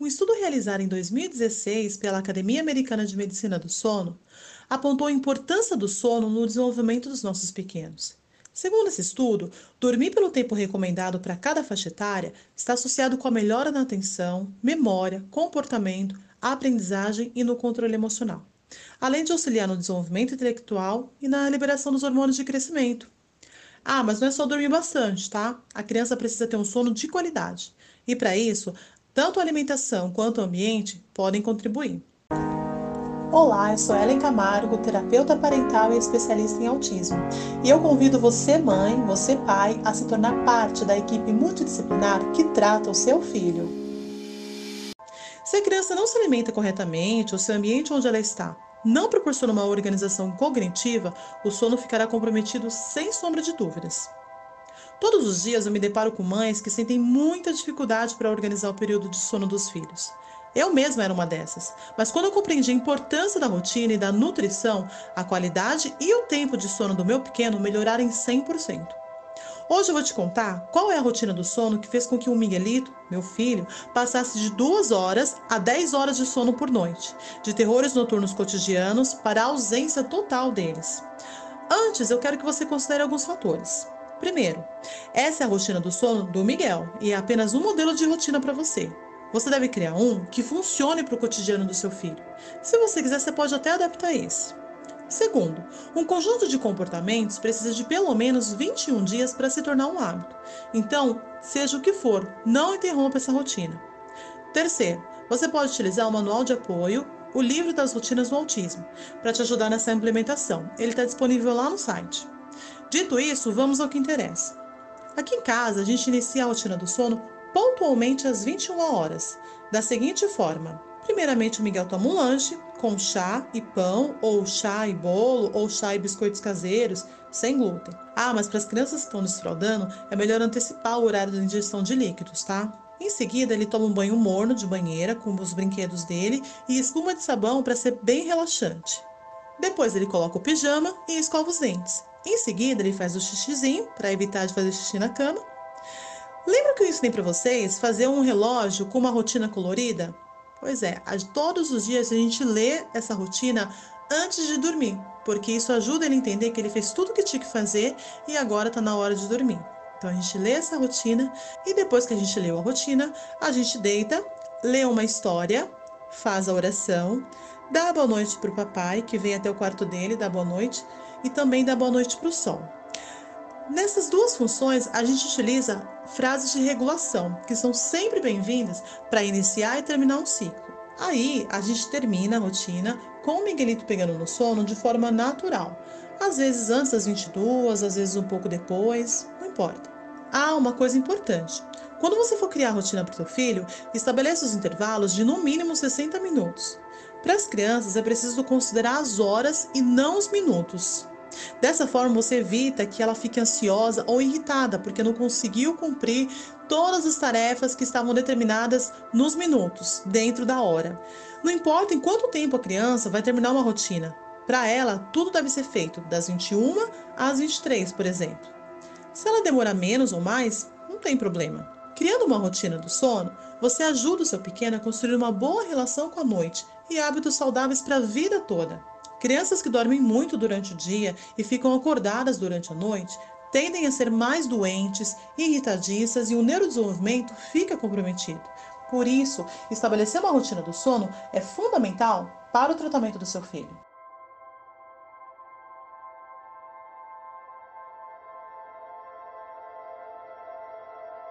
Um estudo realizado em 2016 pela Academia Americana de Medicina do Sono apontou a importância do sono no desenvolvimento dos nossos pequenos. Segundo esse estudo, dormir pelo tempo recomendado para cada faixa etária está associado com a melhora na atenção, memória, comportamento, aprendizagem e no controle emocional, além de auxiliar no desenvolvimento intelectual e na liberação dos hormônios de crescimento. Ah, mas não é só dormir bastante, tá? A criança precisa ter um sono de qualidade. E para isso, tanto a alimentação quanto o ambiente podem contribuir. Olá, eu sou Ellen Camargo, terapeuta parental e especialista em autismo. E eu convido você, mãe, você, pai, a se tornar parte da equipe multidisciplinar que trata o seu filho. Se a criança não se alimenta corretamente, ou se o ambiente onde ela está não proporciona uma organização cognitiva, o sono ficará comprometido sem sombra de dúvidas. Todos os dias eu me deparo com mães que sentem muita dificuldade para organizar o período de sono dos filhos. Eu mesma era uma dessas, mas quando eu compreendi a importância da rotina e da nutrição, a qualidade e o tempo de sono do meu pequeno melhoraram em 100%. Hoje eu vou te contar qual é a rotina do sono que fez com que o Miguelito, meu filho, passasse de 2 horas a 10 horas de sono por noite, de terrores noturnos cotidianos para a ausência total deles. Antes, eu quero que você considere alguns fatores. Primeiro, essa é a rotina do sono do Miguel e é apenas um modelo de rotina para você. Você deve criar um que funcione para o cotidiano do seu filho. Se você quiser, você pode até adaptar esse. Segundo, um conjunto de comportamentos precisa de pelo menos 21 dias para se tornar um hábito. Então, seja o que for, não interrompa essa rotina. Terceiro, você pode utilizar o manual de apoio, o livro das rotinas do autismo, para te ajudar nessa implementação. Ele está disponível lá no site. Dito isso, vamos ao que interessa. Aqui em casa, a gente inicia a rotina do sono pontualmente às 21 horas, da seguinte forma: primeiramente o Miguel toma um lanche com chá e pão, ou chá e bolo, ou chá e biscoitos caseiros, sem glúten. Ah, mas para as crianças que estão desfraudando, é melhor antecipar o horário da ingestão de líquidos, tá? Em seguida, ele toma um banho morno de banheira com os brinquedos dele e espuma de sabão para ser bem relaxante. Depois, ele coloca o pijama e escova os dentes. Em seguida, ele faz o xixizinho para evitar de fazer xixi na cama Lembra que eu ensinei para vocês fazer um relógio com uma rotina colorida? Pois é, todos os dias a gente lê essa rotina antes de dormir, porque isso ajuda ele a entender que ele fez tudo o que tinha que fazer e agora está na hora de dormir. Então a gente lê essa rotina e depois que a gente leu a rotina, a gente deita, lê uma história, faz a oração, dá boa noite para o papai que vem até o quarto dele, dá boa noite e também dá boa noite para o sol. Nessas duas funções, a gente utiliza frases de regulação, que são sempre bem-vindas para iniciar e terminar um ciclo. Aí, a gente termina a rotina com o Miguelito pegando no sono de forma natural. Às vezes antes das 22, às vezes um pouco depois, não importa. Ah, uma coisa importante. Quando você for criar a rotina para o seu filho, estabeleça os intervalos de no mínimo 60 minutos. Para as crianças, é preciso considerar as horas e não os minutos. Dessa forma, você evita que ela fique ansiosa ou irritada porque não conseguiu cumprir todas as tarefas que estavam determinadas nos minutos, dentro da hora. Não importa em quanto tempo a criança vai terminar uma rotina, para ela, tudo deve ser feito das 21 às 23, por exemplo. Se ela demorar menos ou mais, não tem problema. Criando uma rotina do sono, você ajuda o seu pequeno a construir uma boa relação com a noite e hábitos saudáveis para a vida toda. Crianças que dormem muito durante o dia e ficam acordadas durante a noite tendem a ser mais doentes, irritadiças e o neurodesenvolvimento fica comprometido. Por isso, estabelecer uma rotina do sono é fundamental para o tratamento do seu filho.